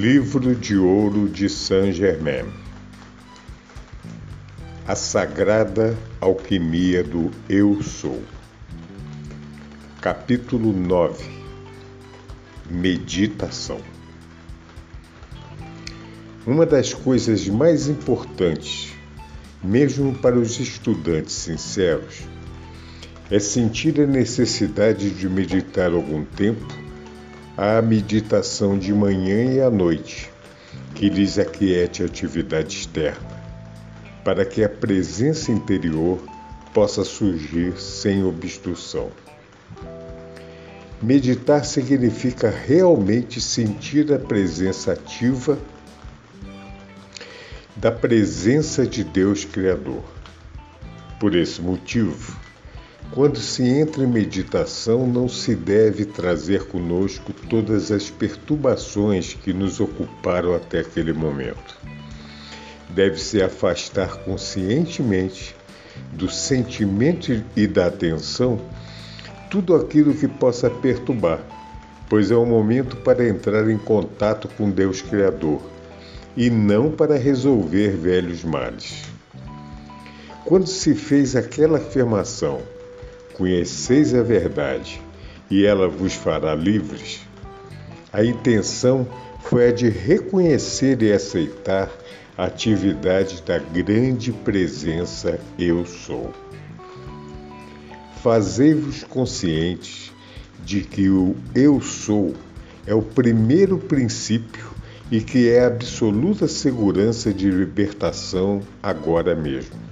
Livro de Ouro de Saint-Germain. A Sagrada Alquimia do Eu Sou. Capítulo 9 Meditação. Uma das coisas mais importantes, mesmo para os estudantes sinceros, é sentir a necessidade de meditar algum tempo à meditação de manhã e à noite, que lhes aquiete a atividade externa, para que a presença interior possa surgir sem obstrução. Meditar significa realmente sentir a presença ativa da presença de Deus Criador. Por esse motivo, quando se entra em meditação, não se deve trazer conosco todas as perturbações que nos ocuparam até aquele momento. Deve-se afastar conscientemente do sentimento e da atenção tudo aquilo que possa perturbar, pois é o momento para entrar em contato com Deus Criador e não para resolver velhos males. Quando se fez aquela afirmação, Conheceis a verdade, e ela vos fará livres. A intenção foi a de reconhecer e aceitar a atividade da grande presença Eu Sou. Fazei-vos conscientes de que o Eu Sou é o primeiro princípio e que é a absoluta segurança de libertação agora mesmo.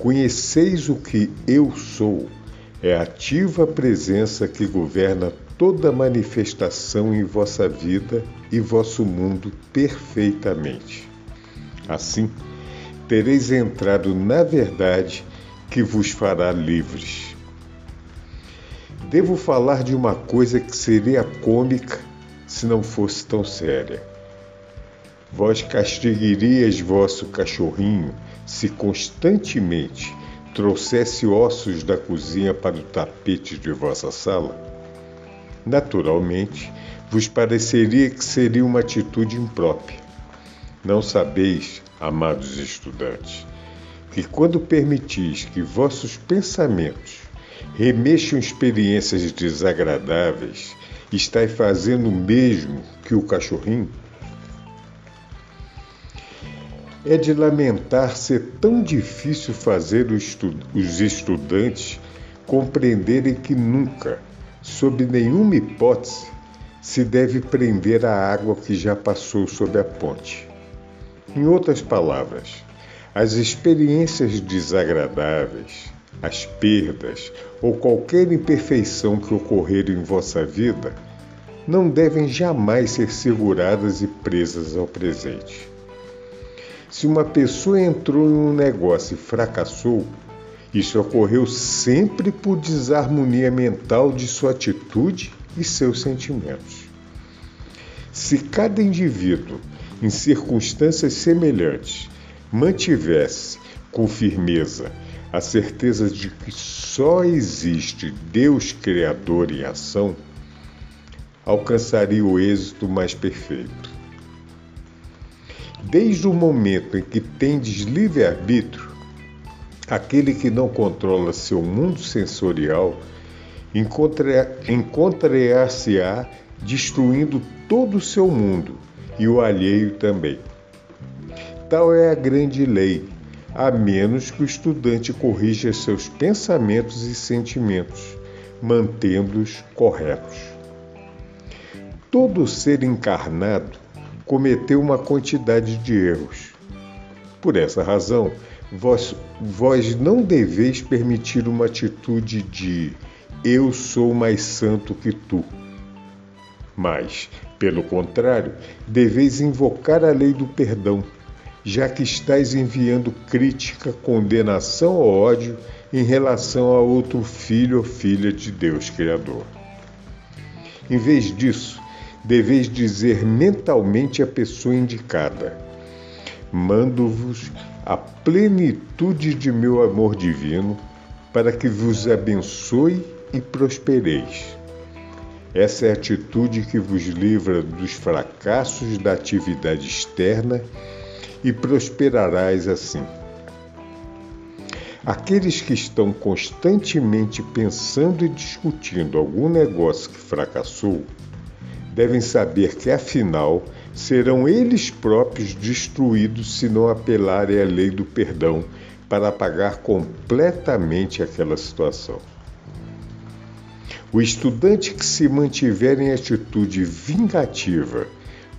Conheceis o que eu sou, é a ativa presença que governa toda manifestação em vossa vida e vosso mundo perfeitamente. Assim, tereis entrado na verdade que vos fará livres. Devo falar de uma coisa que seria cômica se não fosse tão séria. Vós castigarias vosso cachorrinho se constantemente trouxesse ossos da cozinha para o tapete de vossa sala? Naturalmente, vos pareceria que seria uma atitude imprópria. Não sabeis, amados estudantes, que quando permitis que vossos pensamentos remexam experiências desagradáveis, estáis fazendo o mesmo que o cachorrinho? É de lamentar ser tão difícil fazer os estudantes compreenderem que nunca, sob nenhuma hipótese, se deve prender a água que já passou sob a ponte. Em outras palavras, as experiências desagradáveis, as perdas ou qualquer imperfeição que ocorrer em vossa vida não devem jamais ser seguradas e presas ao presente. Se uma pessoa entrou em um negócio e fracassou, isso ocorreu sempre por desarmonia mental de sua atitude e seus sentimentos. Se cada indivíduo, em circunstâncias semelhantes, mantivesse com firmeza a certeza de que só existe Deus Criador em ação, alcançaria o êxito mais perfeito. Desde o momento em que tendes livre-arbítrio, aquele que não controla seu mundo sensorial encontrar-se-á destruindo todo o seu mundo e o alheio também. Tal é a grande lei, a menos que o estudante corrija seus pensamentos e sentimentos, mantendo-os corretos. Todo ser encarnado cometeu uma quantidade de erros. Por essa razão, vós, vós não deveis permitir uma atitude de eu sou mais santo que tu. Mas, pelo contrário, deveis invocar a lei do perdão, já que estáis enviando crítica, condenação ou ódio em relação a outro filho ou filha de Deus Criador. Em vez disso, deveis dizer mentalmente à pessoa indicada: Mando-vos a plenitude de meu amor divino para que vos abençoe e prospereis. Essa é a atitude que vos livra dos fracassos da atividade externa e prosperarás assim. Aqueles que estão constantemente pensando e discutindo algum negócio que fracassou, devem saber que, afinal, serão eles próprios destruídos se não apelarem à lei do perdão para apagar completamente aquela situação. O estudante que se mantiver em atitude vingativa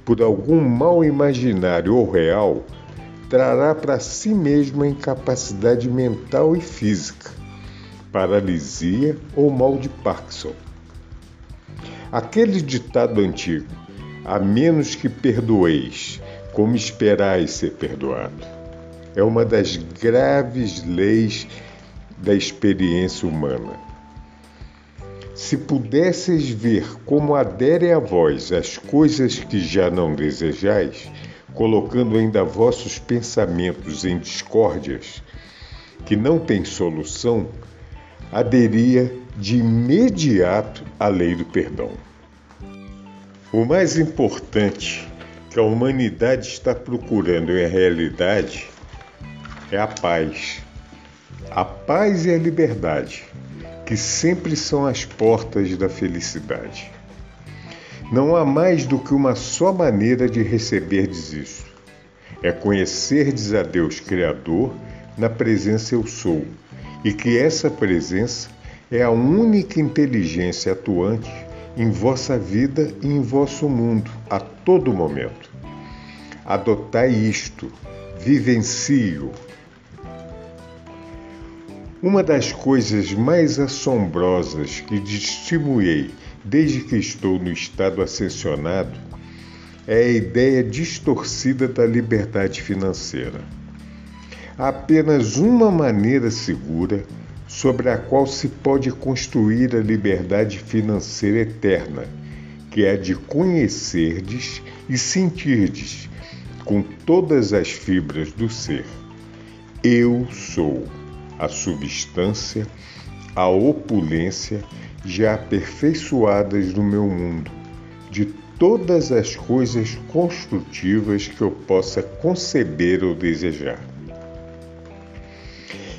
por algum mal imaginário ou real trará para si mesmo a incapacidade mental e física, paralisia ou mal de Parkinson. Aquele ditado antigo, a menos que perdoeis, como esperais ser perdoado, é uma das graves leis da experiência humana. Se pudesseis ver como aderem a vós as coisas que já não desejais, colocando ainda vossos pensamentos em discórdias, que não têm solução, aderia de imediato à lei do perdão. O mais importante que a humanidade está procurando em realidade é a paz. A paz e a liberdade que sempre são as portas da felicidade. Não há mais do que uma só maneira de receberdes isso. É conhecerdes a Deus Criador na presença eu sou, e que essa presença é a única inteligência atuante em vossa vida e em vosso mundo a todo momento. Adotai isto, vivencie-o uma das coisas mais assombrosas que testemunhei desde que estou no estado ascensionado é a ideia distorcida da liberdade financeira. Há apenas uma maneira segura sobre a qual se pode construir a liberdade financeira eterna, que é a de conhecerdes e sentirdes com todas as fibras do ser. Eu sou a substância, a opulência já aperfeiçoadas no meu mundo, de todas as coisas construtivas que eu possa conceber ou desejar.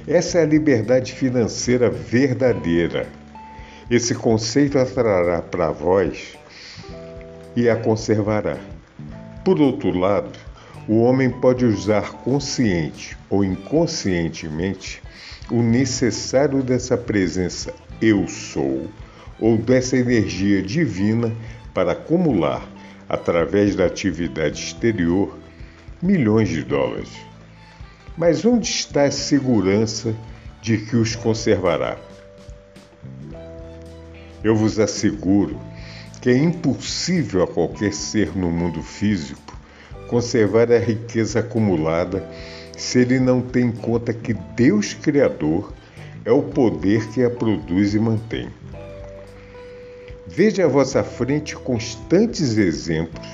Essa é a liberdade financeira verdadeira. Esse conceito atrará para vós e a conservará. Por outro lado, o homem pode usar consciente ou inconscientemente o necessário dessa presença eu sou, ou dessa energia divina para acumular, através da atividade exterior, milhões de dólares. Mas onde está a segurança de que os conservará? Eu vos asseguro que é impossível a qualquer ser no mundo físico conservar a riqueza acumulada se ele não tem em conta que Deus Criador é o poder que a produz e mantém. Veja à vossa frente constantes exemplos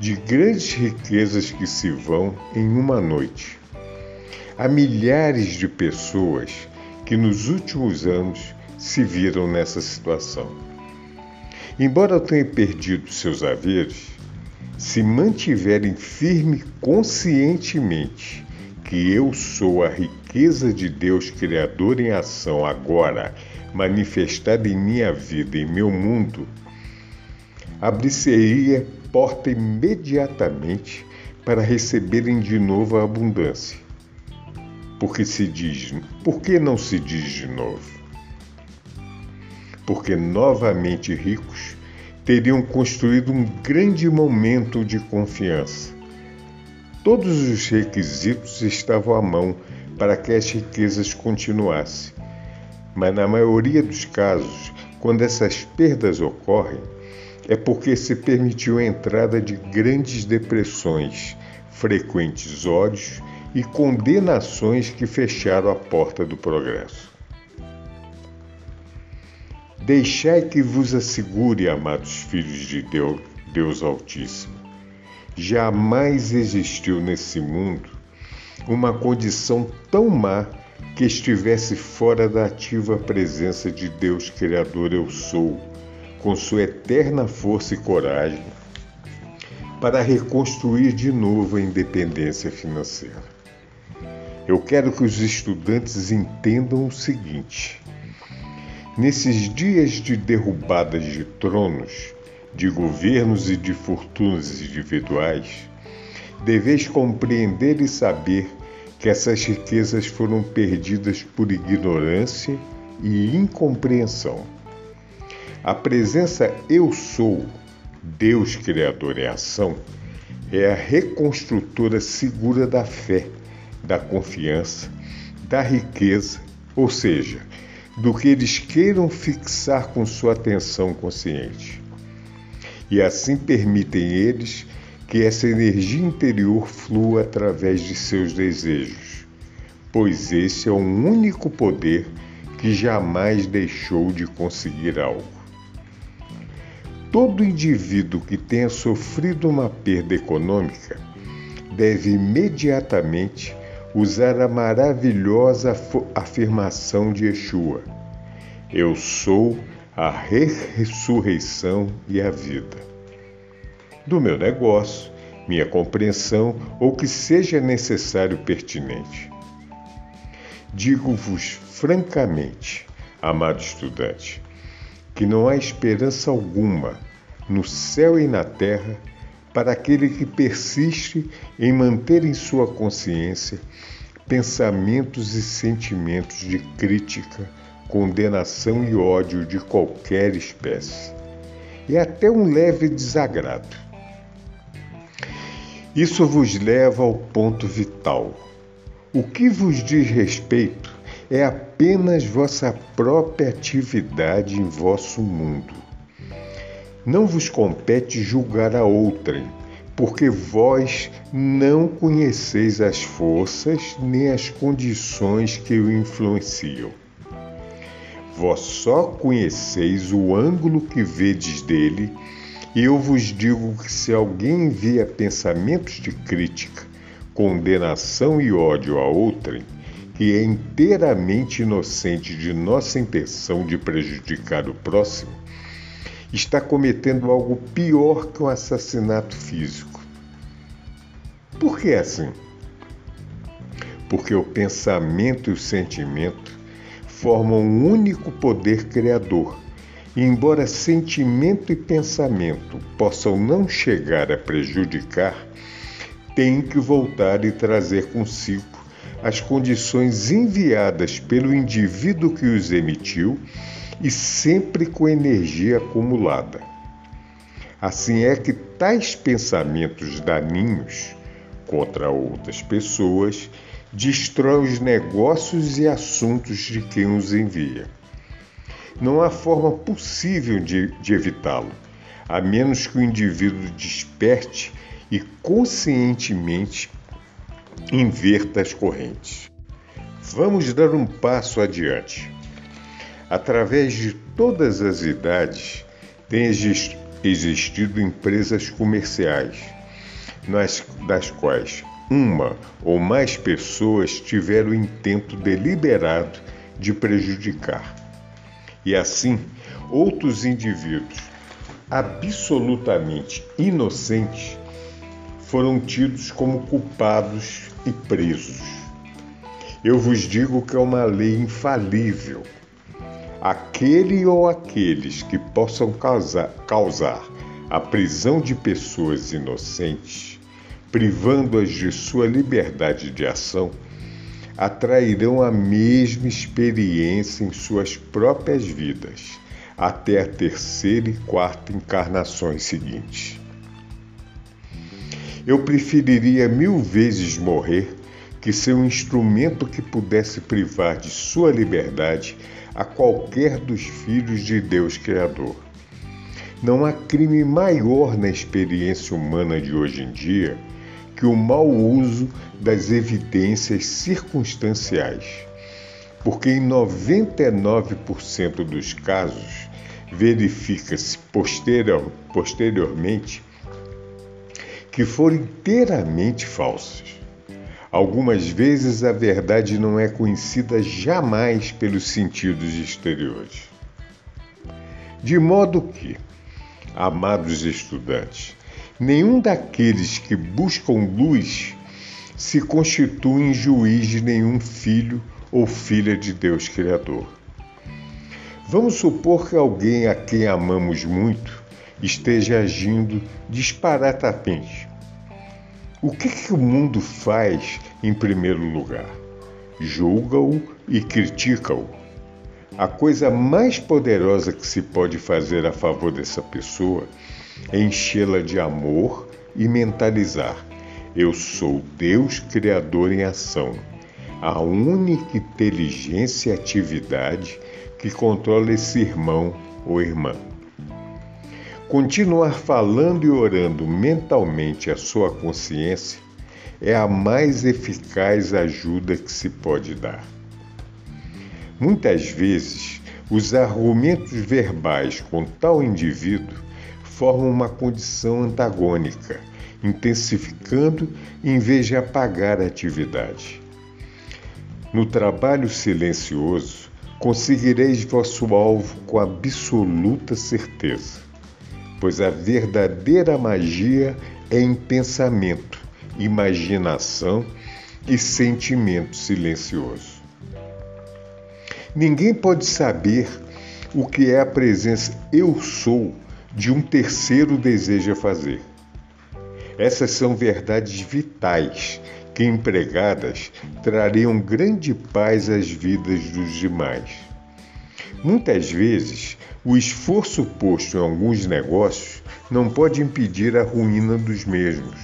de grandes riquezas que se vão em uma noite. Há milhares de pessoas que nos últimos anos se viram nessa situação. Embora tenham perdido seus haveres, se mantiverem firme conscientemente que eu sou a riqueza de Deus Criador em ação agora, manifestada em minha vida, em meu mundo, abrir-se-ia porta imediatamente para receberem de novo a abundância. Porque se diz, por que não se diz de novo? Porque novamente ricos teriam construído um grande momento de confiança Todos os requisitos estavam à mão para que as riquezas continuassem. Mas na maioria dos casos, quando essas perdas ocorrem, é porque se permitiu a entrada de grandes depressões, frequentes ódios e condenações que fecharam a porta do progresso. Deixai que vos assegure, amados filhos de Deus, Deus Altíssimo, jamais existiu nesse mundo uma condição tão má que estivesse fora da ativa presença de Deus Criador Eu Sou, com sua eterna força e coragem, para reconstruir de novo a independência financeira. Eu quero que os estudantes entendam o seguinte: nesses dias de derrubadas de tronos, de governos e de fortunas individuais, deveis compreender e saber que essas riquezas foram perdidas por ignorância e incompreensão. A presença Eu Sou, Deus Criador em ação, é a reconstrutora segura da fé, da confiança, da riqueza, ou seja, do que eles queiram fixar com sua atenção consciente. E assim permitem eles que essa energia interior flua através de seus desejos, pois esse é o único poder que jamais deixou de conseguir algo. Todo indivíduo que tenha sofrido uma perda econômica deve imediatamente usar a maravilhosa afirmação de Yeshua: Eu sou a ressurreição e a vida do meu negócio, minha compreensão ou que seja necessário pertinente. Digo-vos francamente, amado estudante, que não há esperança alguma no céu e na terra para aquele que persiste em manter em sua consciência pensamentos e sentimentos de crítica, condenação e ódio de qualquer espécie, e até um leve desagrado. Isso vos leva ao ponto vital. O que vos diz respeito é apenas vossa própria atividade em vosso mundo. Não vos compete julgar a outrem, porque vós não conheceis as forças nem as condições que o influenciam. Vós só conheceis o ângulo que vedes dele e eu vos digo que se alguém envia pensamentos de crítica, condenação e ódio a outrem, que é inteiramente inocente de nossa intenção de prejudicar o próximo, está cometendo algo pior que um assassinato físico. Por que é assim? Porque o pensamento e o sentimento formam um único poder criador e embora sentimento e pensamento possam não chegar a prejudicar, têm que voltar e trazer consigo as condições enviadas pelo indivíduo que os emitiu e sempre com energia acumulada. Assim é que tais pensamentos daninhos contra outras pessoas destrói os negócios e assuntos de quem os envia. Não há forma possível de, de evitá-lo, a menos que o indivíduo desperte e conscientemente inverta as correntes. Vamos dar um passo adiante. Através de todas as idades, tem existido empresas comerciais, nas, das quais uma ou mais pessoas tiveram o intento deliberado de prejudicar. E assim, outros indivíduos absolutamente inocentes foram tidos como culpados e presos. Eu vos digo que é uma lei infalível. Aquele ou aqueles que possam causar, causar a prisão de pessoas inocentes, privando-as de sua liberdade de ação, atrairão a mesma experiência em suas próprias vidas, até a terceira e quarta encarnações seguintes. Eu preferiria mil vezes morrer que ser um instrumento que pudesse privar de sua liberdade a qualquer dos filhos de Deus Criador. Não há crime maior na experiência humana de hoje em dia que o mau uso das evidências circunstanciais, porque em 99% dos casos verifica-se posterior, posteriormente que foram inteiramente falsas. Algumas vezes a verdade não é conhecida jamais pelos sentidos exteriores. De modo que, amados estudantes, nenhum daqueles que buscam luz se constitui juiz de nenhum filho ou filha de Deus Criador. Vamos supor que alguém a quem amamos muito esteja agindo disparatamente. O que, que o mundo faz em primeiro lugar? Julga-o e critica-o. A coisa mais poderosa que se pode fazer a favor dessa pessoa é enchê-la de amor e mentalizar: eu sou Deus Criador em ação, a única inteligência e atividade que controla esse irmão ou irmã. Continuar falando e orando mentalmente a sua consciência é a mais eficaz ajuda que se pode dar. Muitas vezes, os argumentos verbais com tal indivíduo formam uma condição antagônica, intensificando em vez de apagar a atividade. No trabalho silencioso, conseguireis vosso alvo com absoluta certeza, pois a verdadeira magia é em pensamento, imaginação e sentimento silencioso. Ninguém pode saber o que é a presença eu sou de um terceiro deseja fazer. Essas são verdades vitais que empregadas trariam grande paz às vidas dos demais. Muitas vezes, o esforço posto em alguns negócios não pode impedir a ruína dos mesmos,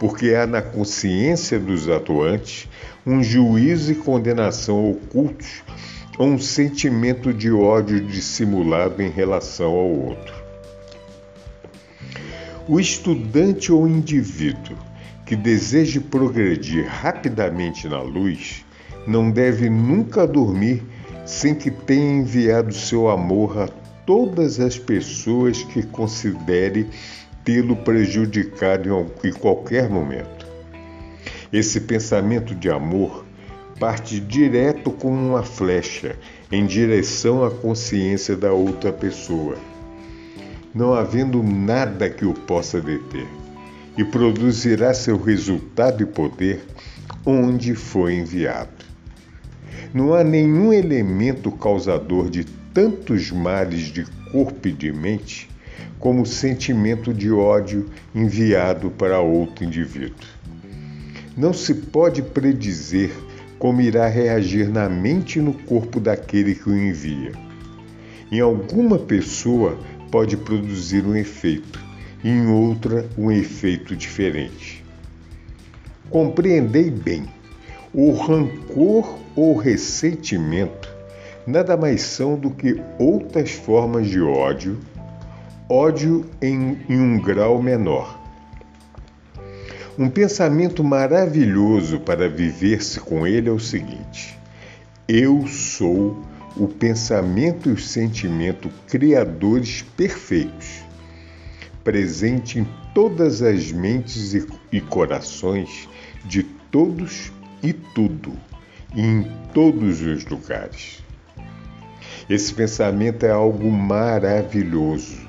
porque há na consciência dos atuantes um juízo e condenação ocultos ou um sentimento de ódio dissimulado em relação ao outro. O estudante ou indivíduo que deseje progredir rapidamente na luz não deve nunca dormir sem que tenha enviado seu amor a todas as pessoas que considere tê-lo prejudicado em qualquer momento. Esse pensamento de amor parte direto como uma flecha em direção à consciência da outra pessoa, não havendo nada que o possa deter e produzirá seu resultado e poder onde foi enviado. Não há nenhum elemento causador de tantos males de corpo e de mente como o sentimento de ódio enviado para outro indivíduo. Não se pode predizer como irá reagir na mente e no corpo daquele que o envia. Em alguma pessoa pode produzir um efeito, em outra um efeito diferente. Compreendei bem, o rancor ou ressentimento nada mais são do que outras formas de ódio, ódio em, em um grau menor. Um pensamento maravilhoso para viver-se com ele é o seguinte: eu sou o pensamento e o sentimento criadores perfeitos presente em todas as mentes e, e corações de todos e tudo, em todos os lugares. Esse pensamento é algo maravilhoso.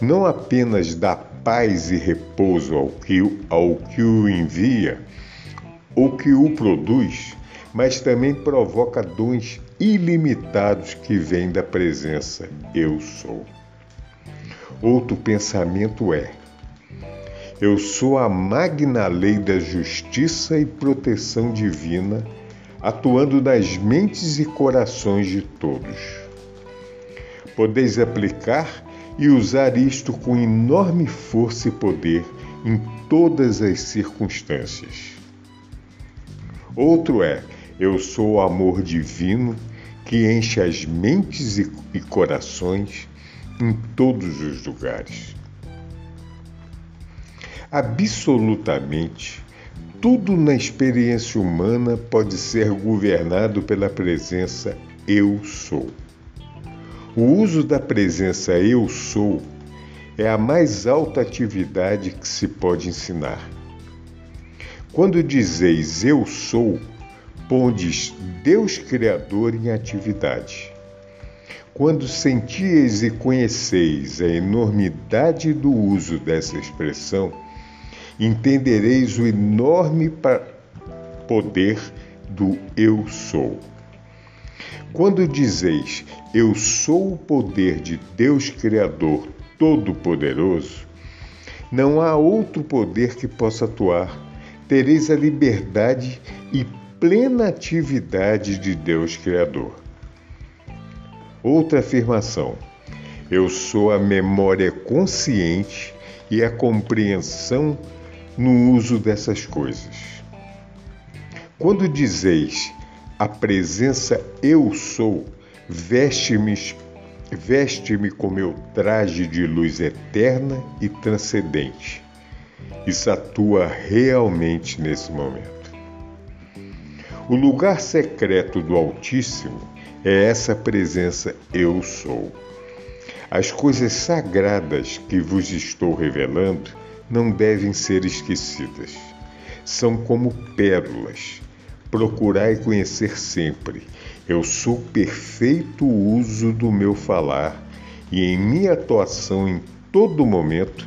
Não apenas dá paz e repouso ao que, ao que o envia ou que o produz, mas também provoca dons ilimitados que vêm da presença Eu Sou. Outro pensamento é: eu sou a magna lei da justiça e proteção divina, atuando nas mentes e corações de todos. Podeis aplicar e usar isto com enorme força e poder em todas as circunstâncias. Outro é: eu sou o amor divino que enche as mentes e corações em todos os lugares. Absolutamente tudo na experiência humana pode ser governado pela presença eu sou. O uso da presença eu sou é a mais alta atividade que se pode ensinar. Quando dizeis eu sou, pondes Deus Criador em atividade. Quando sentieis e conheceis a enormidade do uso dessa expressão, entendereis o enorme poder do Eu sou. Quando dizeis Eu sou o poder de Deus Criador Todo-Poderoso, não há outro poder que possa atuar. Tereis a liberdade e plena atividade de Deus Criador. Outra afirmação: Eu sou a memória consciente e a compreensão no uso dessas coisas. Quando dizeis a presença eu sou, veste-me veste-me com meu traje de luz eterna e transcendente. Isso atua realmente nesse momento. O lugar secreto do Altíssimo é essa presença eu sou. As coisas sagradas que vos estou revelando não devem ser esquecidas. São como pérolas. Procurai conhecer sempre. Eu sou perfeito uso do meu falar e em minha atuação em todo momento,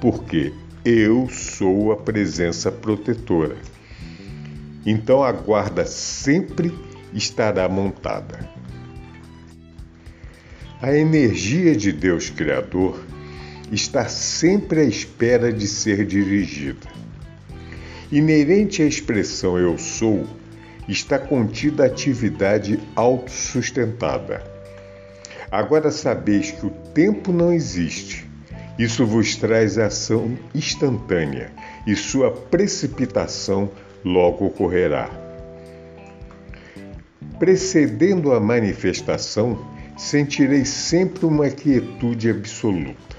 porque eu sou a presença protetora. Então a guarda sempre estará montada. A energia de Deus Criador está sempre à espera de ser dirigida. Inerente à expressão eu sou, está contida a atividade autossustentada. Agora sabeis que o tempo não existe. Isso vos traz ação instantânea e sua precipitação logo ocorrerá. Precedendo a manifestação, sentireis sempre uma quietude absoluta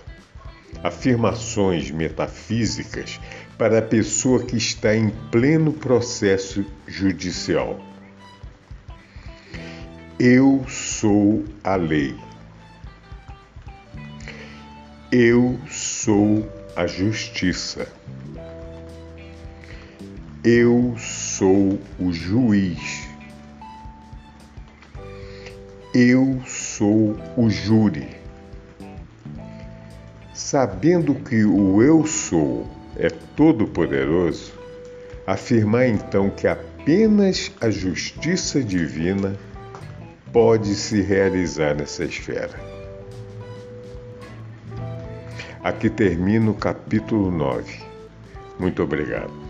afirmações metafísicas para a pessoa que está em pleno processo judicial. Eu sou a lei. Eu sou a justiça. Eu sou o juiz. Eu sou o júri. Sabendo que o Eu Sou é todo-poderoso, afirmar então que apenas a justiça divina pode se realizar nessa esfera. Aqui termina o capítulo 9. Muito obrigado.